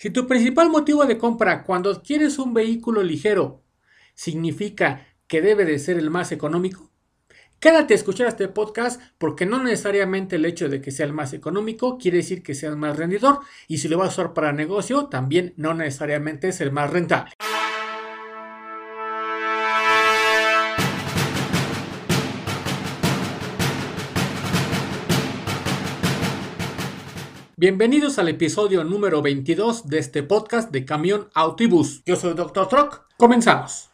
Si tu principal motivo de compra cuando adquieres un vehículo ligero significa que debe de ser el más económico, quédate a escuchar este podcast porque no necesariamente el hecho de que sea el más económico quiere decir que sea el más rendidor y si lo vas a usar para negocio también no necesariamente es el más rentable. Bienvenidos al episodio número 22 de este podcast de Camión Autobús. Yo soy Dr. Truck. Comenzamos.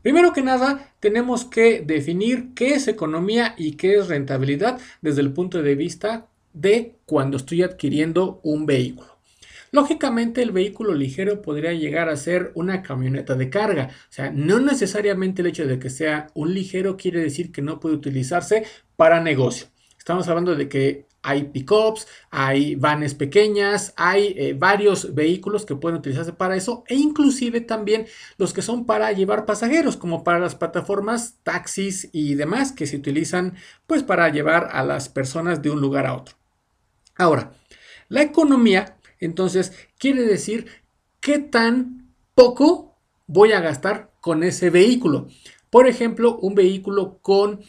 Primero que nada, tenemos que definir qué es economía y qué es rentabilidad desde el punto de vista de cuando estoy adquiriendo un vehículo. Lógicamente el vehículo ligero podría llegar a ser una camioneta de carga. O sea, no necesariamente el hecho de que sea un ligero quiere decir que no puede utilizarse para negocio. Estamos hablando de que hay pickups, hay vanes pequeñas, hay eh, varios vehículos que pueden utilizarse para eso e inclusive también los que son para llevar pasajeros, como para las plataformas taxis y demás que se utilizan pues para llevar a las personas de un lugar a otro. Ahora, la economía entonces quiere decir qué tan poco voy a gastar con ese vehículo. Por ejemplo, un vehículo con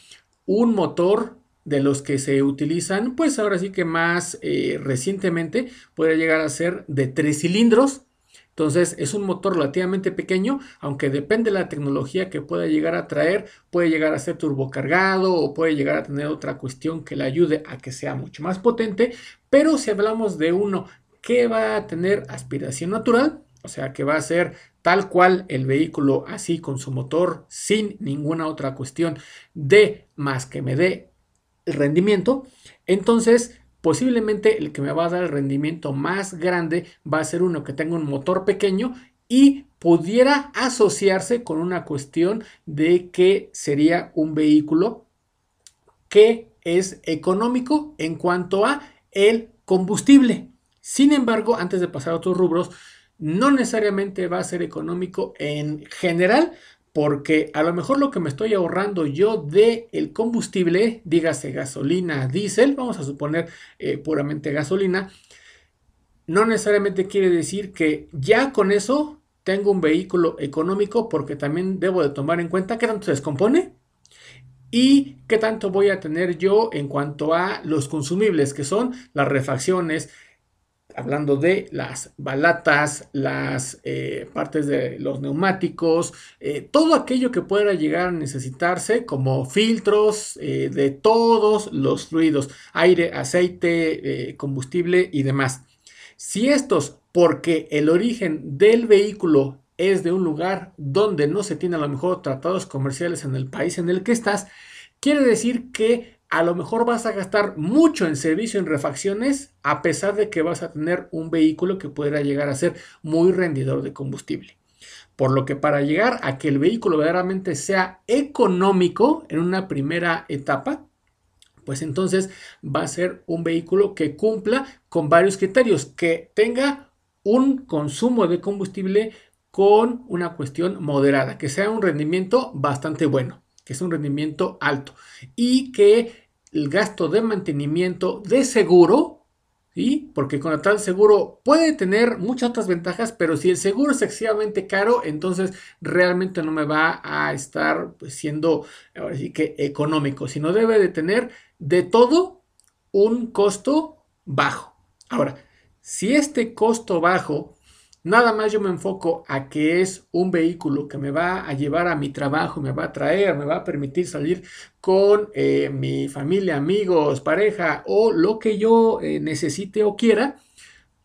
un motor de los que se utilizan, pues ahora sí que más eh, recientemente puede llegar a ser de tres cilindros. Entonces es un motor relativamente pequeño, aunque depende de la tecnología que pueda llegar a traer, puede llegar a ser turbocargado o puede llegar a tener otra cuestión que le ayude a que sea mucho más potente. Pero si hablamos de uno que va a tener aspiración natural, o sea que va a ser tal cual el vehículo así con su motor sin ninguna otra cuestión de más que me dé el rendimiento, entonces posiblemente el que me va a dar el rendimiento más grande va a ser uno que tenga un motor pequeño y pudiera asociarse con una cuestión de que sería un vehículo que es económico en cuanto a el combustible. Sin embargo, antes de pasar a otros rubros, no necesariamente va a ser económico en general, porque a lo mejor lo que me estoy ahorrando yo de el combustible, dígase gasolina, diésel, vamos a suponer eh, puramente gasolina, no necesariamente quiere decir que ya con eso tengo un vehículo económico porque también debo de tomar en cuenta qué tanto se descompone y qué tanto voy a tener yo en cuanto a los consumibles que son las refacciones, hablando de las balatas, las eh, partes de los neumáticos, eh, todo aquello que pueda llegar a necesitarse como filtros eh, de todos los fluidos, aire, aceite, combustible y demás. Si estos, porque el origen del vehículo es de un lugar donde no se tiene a lo mejor tratados comerciales en el país en el que estás, quiere decir que a lo mejor vas a gastar mucho en servicio en refacciones a pesar de que vas a tener un vehículo que pudiera llegar a ser muy rendidor de combustible. Por lo que para llegar a que el vehículo verdaderamente sea económico en una primera etapa, pues entonces va a ser un vehículo que cumpla con varios criterios, que tenga un consumo de combustible con una cuestión moderada, que sea un rendimiento bastante bueno, que sea un rendimiento alto y que el gasto de mantenimiento de seguro, ¿sí? Porque con tal seguro puede tener muchas otras ventajas, pero si el seguro es excesivamente caro, entonces realmente no me va a estar pues, siendo, que económico, sino debe de tener de todo un costo bajo. Ahora, si este costo bajo Nada más yo me enfoco a que es un vehículo que me va a llevar a mi trabajo, me va a traer, me va a permitir salir con eh, mi familia, amigos, pareja o lo que yo eh, necesite o quiera.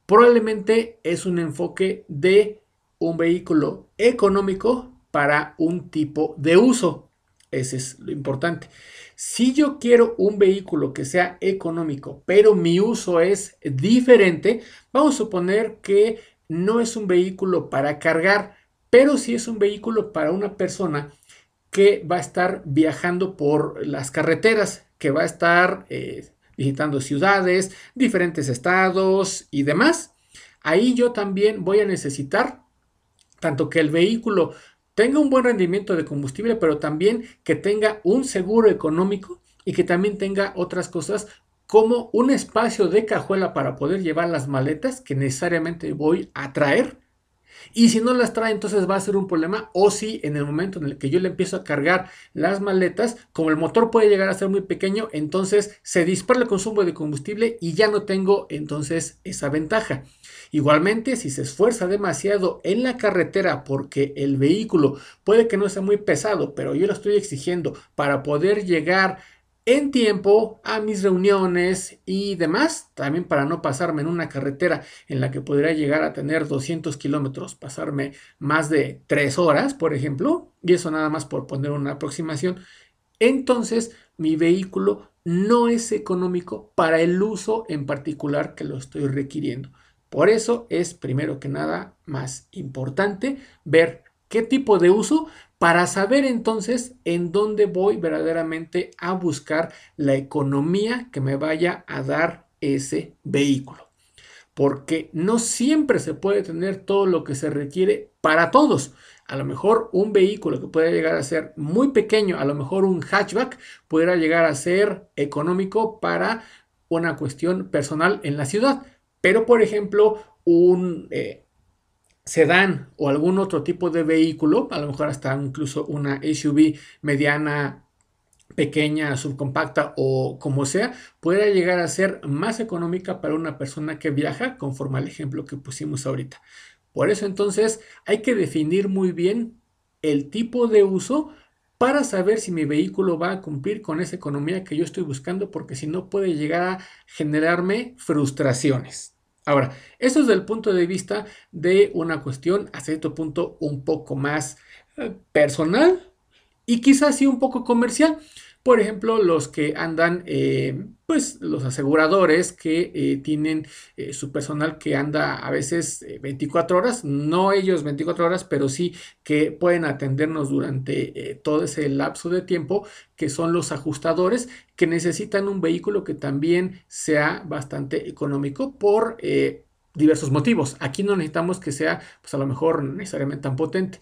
Probablemente es un enfoque de un vehículo económico para un tipo de uso. Ese es lo importante. Si yo quiero un vehículo que sea económico, pero mi uso es diferente, vamos a suponer que no es un vehículo para cargar, pero sí es un vehículo para una persona que va a estar viajando por las carreteras, que va a estar eh, visitando ciudades, diferentes estados y demás. Ahí yo también voy a necesitar tanto que el vehículo tenga un buen rendimiento de combustible, pero también que tenga un seguro económico y que también tenga otras cosas como un espacio de cajuela para poder llevar las maletas que necesariamente voy a traer y si no las trae, entonces va a ser un problema. O si en el momento en el que yo le empiezo a cargar las maletas, como el motor puede llegar a ser muy pequeño, entonces se dispara el consumo de combustible y ya no tengo entonces esa ventaja. Igualmente, si se esfuerza demasiado en la carretera porque el vehículo puede que no sea muy pesado, pero yo lo estoy exigiendo para poder llegar en tiempo a mis reuniones y demás, también para no pasarme en una carretera en la que podría llegar a tener 200 kilómetros, pasarme más de 3 horas, por ejemplo, y eso nada más por poner una aproximación, entonces mi vehículo no es económico para el uso en particular que lo estoy requiriendo. Por eso es primero que nada más importante ver qué tipo de uso para saber entonces en dónde voy verdaderamente a buscar la economía que me vaya a dar ese vehículo. Porque no siempre se puede tener todo lo que se requiere para todos. A lo mejor un vehículo que puede llegar a ser muy pequeño, a lo mejor un hatchback, pudiera llegar a ser económico para una cuestión personal en la ciudad. Pero, por ejemplo, un eh, sedán o algún otro tipo de vehículo, a lo mejor hasta incluso una SUV mediana, pequeña, subcompacta o como sea, pueda llegar a ser más económica para una persona que viaja, conforme al ejemplo que pusimos ahorita. Por eso entonces hay que definir muy bien el tipo de uso para saber si mi vehículo va a cumplir con esa economía que yo estoy buscando, porque si no puede llegar a generarme frustraciones. Ahora, eso es del punto de vista de una cuestión a cierto punto un poco más eh, personal y quizás sí un poco comercial. Por ejemplo, los que andan, eh, pues los aseguradores que eh, tienen eh, su personal que anda a veces 24 horas, no ellos 24 horas, pero sí que pueden atendernos durante todo ese lapso de tiempo, que son los ajustadores que necesitan un vehículo que también sea bastante económico por diversos motivos. Aquí no necesitamos que sea, pues a lo mejor necesariamente tan potente.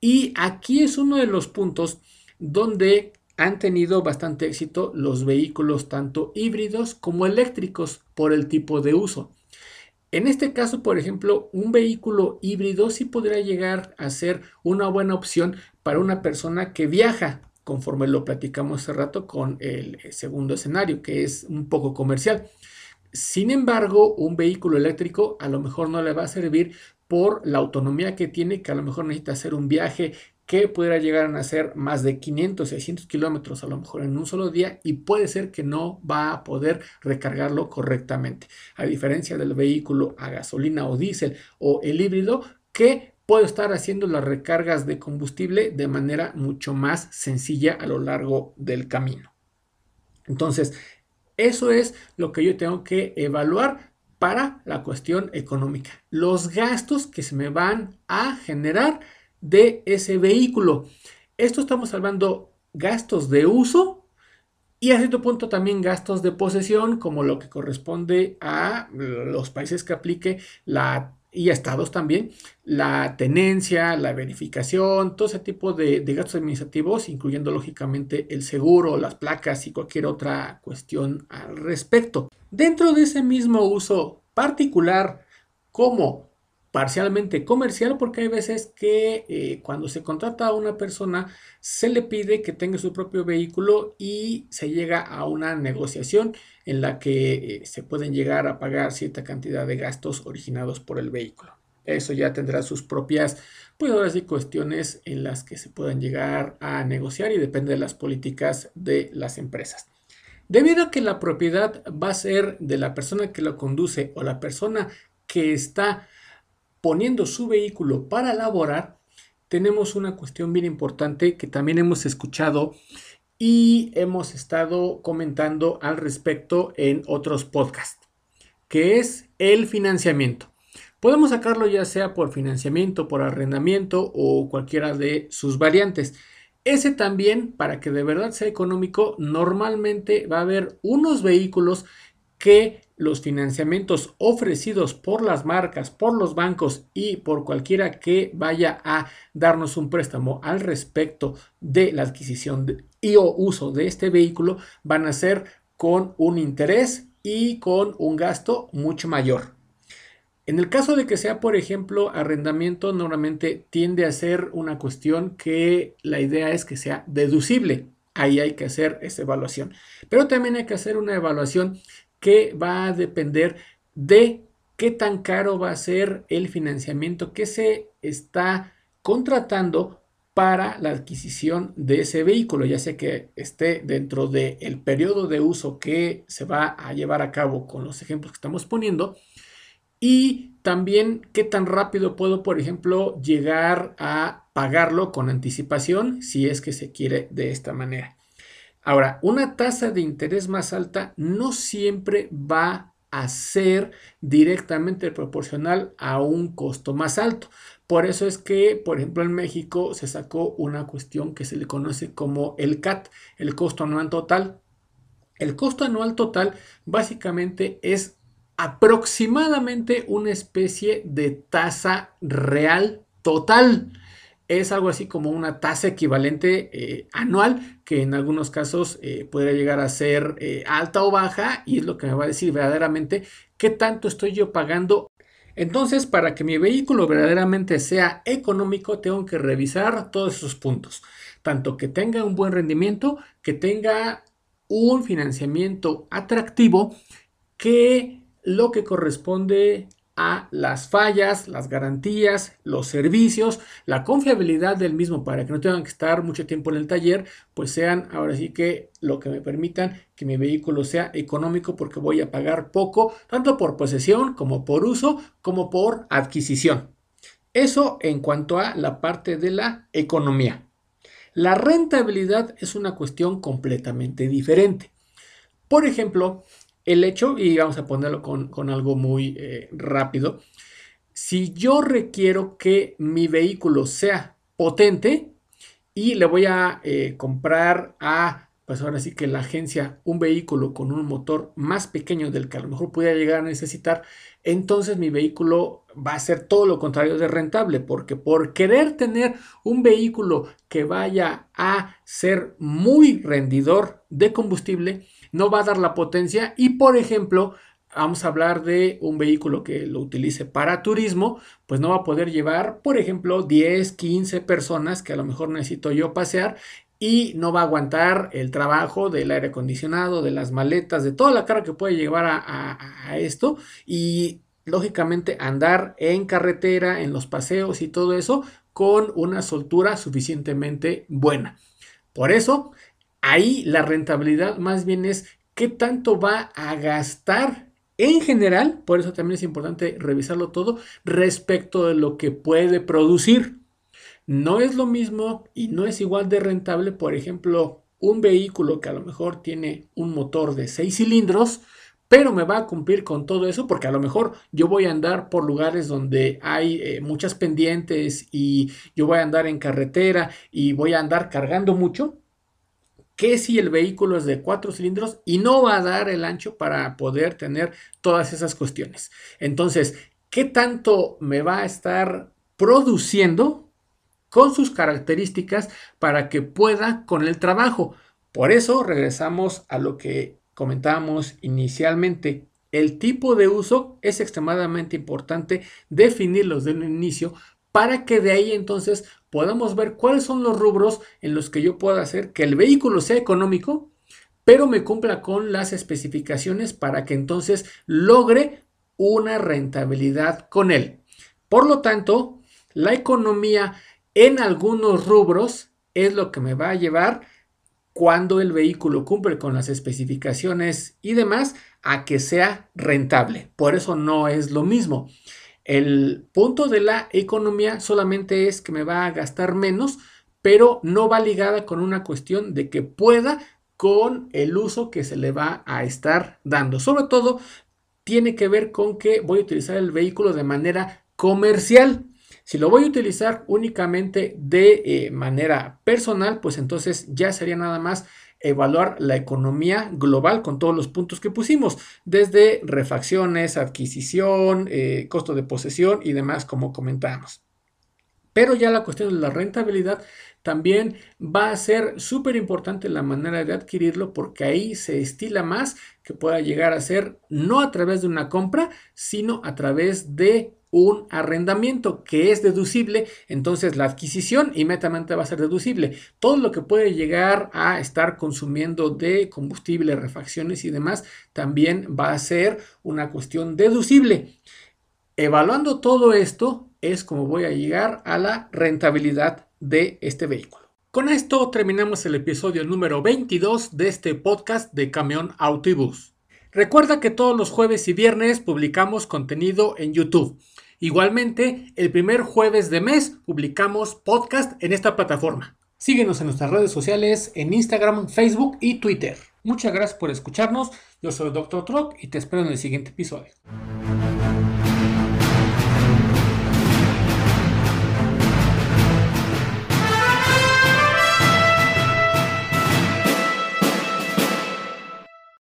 Y aquí es uno de los puntos donde han tenido bastante éxito los vehículos tanto híbridos como eléctricos por el tipo de uso. En este caso, por ejemplo, un vehículo híbrido sí podría llegar a ser una buena opción para una persona que viaja, conforme lo platicamos hace rato con el segundo escenario, que es un poco comercial. Sin embargo, un vehículo eléctrico a lo mejor no le va a servir por la autonomía que tiene, que a lo mejor necesita hacer un viaje que pudiera llegar a ser más de 500, 600 kilómetros a lo mejor en un solo día y puede ser que no va a poder recargarlo correctamente. A diferencia del vehículo a gasolina o diésel o el híbrido que puede estar haciendo las recargas de combustible de manera mucho más sencilla a lo largo del camino. Entonces, eso es lo que yo tengo que evaluar para la cuestión económica. Los gastos que se me van a generar de ese vehículo. Esto estamos hablando gastos de uso y a cierto punto también gastos de posesión, como lo que corresponde a los países que aplique la y a estados también, la tenencia, la verificación, todo ese tipo de, gastos administrativos, incluyendo lógicamente el seguro, las placas y cualquier otra cuestión al respecto. Dentro de ese mismo uso particular como parcialmente comercial porque hay veces que eh, cuando se contrata a una persona se le pide que tenga su propio vehículo y se llega a una negociación en la que eh, se pueden llegar a pagar cierta cantidad de gastos originados por el vehículo. Eso ya tendrá sus propias, pues ahora sí, cuestiones en las que se puedan llegar a negociar y depende de las políticas de las empresas. Debido a que la propiedad va a ser de la persona que lo conduce o la persona que está poniendo su vehículo para laborar, tenemos una cuestión bien importante que también hemos escuchado y hemos estado comentando al respecto en otros podcasts, que es el financiamiento. Podemos sacarlo ya sea por financiamiento, por arrendamiento o cualquiera de sus variantes. Ese también, para que de verdad sea económico, normalmente va a haber unos vehículos que los financiamientos ofrecidos por las marcas, por los bancos y por cualquiera que vaya a darnos un préstamo al respecto de la adquisición y o uso de este vehículo van a ser con un interés y con un gasto mucho mayor. En el caso de que sea, por ejemplo, arrendamiento, normalmente tiende a ser una cuestión que la idea es que sea deducible. Ahí hay que hacer esa evaluación. Pero también hay que hacer una evaluación que va a depender de qué tan caro va a ser el financiamiento que se está contratando para la adquisición de ese vehículo, ya sea que esté dentro del periodo de uso que se va a llevar a cabo con los ejemplos que estamos poniendo y también qué tan rápido puedo, por ejemplo, llegar a pagarlo con anticipación si es que se quiere de esta manera. Ahora, una tasa de interés más alta no siempre va a ser directamente proporcional a un costo más alto. Por eso es que, por ejemplo, en México se sacó una cuestión que se le conoce como el CAT, el costo anual total. El costo anual total básicamente es aproximadamente una especie de tasa real total. Es algo así como una tasa equivalente eh, anual que en algunos casos eh, podría llegar a ser eh, alta o baja y es lo que me va a decir verdaderamente qué tanto estoy yo pagando entonces, para que mi vehículo verdaderamente sea económico, tengo que revisar todos esos puntos. Tanto que tenga un buen rendimiento, que tenga un financiamiento atractivo, que lo que corresponde a las fallas, las garantías, los servicios, la confiabilidad del mismo para que no tengan que estar mucho tiempo en el taller, pues sean ahora sí que lo que me permitan que mi vehículo sea económico porque voy a pagar poco, tanto por posesión como por uso, como por adquisición. Eso en cuanto a la parte de la economía. La rentabilidad es una cuestión completamente diferente. Por ejemplo, el hecho, y vamos a ponerlo con, algo muy eh, rápido, si yo requiero que mi vehículo sea potente y le voy a eh, comprar a, pues ahora que la agencia, un vehículo con un motor más pequeño del que a lo mejor pudiera llegar a necesitar, entonces mi vehículo va a ser todo lo contrario de rentable, porque por querer tener un vehículo que vaya a ser muy rendidor de combustible, no va a dar la potencia y por ejemplo vamos a hablar de un vehículo que lo utilice para turismo, pues no va a poder llevar, por ejemplo, 10, 15 personas que a lo mejor necesito yo pasear y no va a aguantar el trabajo del aire acondicionado, de las maletas, de toda la carga que puede llevar a, a esto y lógicamente andar en carretera, en los paseos y todo eso con una soltura suficientemente buena. Por eso Ahí la rentabilidad más bien es qué tanto va a gastar en general, por eso también es importante revisarlo todo respecto de lo que puede producir. No es lo mismo y no es igual de rentable, por ejemplo, un vehículo que a lo mejor tiene un motor de 6 cilindros, pero me va a cumplir con todo eso porque a lo mejor yo voy a andar por lugares donde hay eh, muchas pendientes y yo voy a andar en carretera y voy a andar cargando mucho que si el vehículo es de cuatro cilindros y no va a dar el ancho para poder tener todas esas cuestiones. Entonces, ¿qué tanto me va a estar produciendo con sus características para que pueda con el trabajo? Por eso regresamos a lo que comentábamos inicialmente. El tipo de uso es extremadamente importante definirlos desde el inicio para que de ahí entonces podamos ver cuáles son los rubros en los que yo puedo hacer que el vehículo sea económico, pero me cumpla con las especificaciones para que entonces logre una rentabilidad con él. Por lo tanto, la economía en algunos rubros es lo que me va a llevar cuando el vehículo cumple con las especificaciones y demás a que sea rentable. Por eso no es lo mismo. El punto de la economía solamente es que me va a gastar menos, pero no va ligada con una cuestión de que pueda con el uso que se le va a estar dando. Sobre todo, tiene que ver con que voy a utilizar el vehículo de manera comercial. Si lo voy a utilizar únicamente de eh, manera personal, pues entonces ya sería nada más evaluar la economía global con todos los puntos que pusimos, desde refacciones, adquisición, eh, costo de posesión y demás, como comentamos. Pero ya la cuestión de la rentabilidad también va a ser súper importante la manera de adquirirlo porque ahí se estila más que pueda llegar a ser no a través de una compra, sino a través de un arrendamiento que es deducible, entonces la adquisición inmediatamente va a ser deducible. Todo lo que puede llegar a estar consumiendo de combustible, refacciones y demás, también va a ser una cuestión deducible. Evaluando todo esto es como voy a llegar a la rentabilidad de este vehículo. Con esto terminamos el episodio número 22 de este podcast de Camión Autobús. Recuerda que todos los jueves y viernes publicamos contenido en YouTube. Igualmente, el primer jueves de mes publicamos podcast en esta plataforma. Síguenos en nuestras redes sociales en Instagram, Facebook y Twitter. Muchas gracias por escucharnos. Yo soy Dr. Trock y te espero en el siguiente episodio.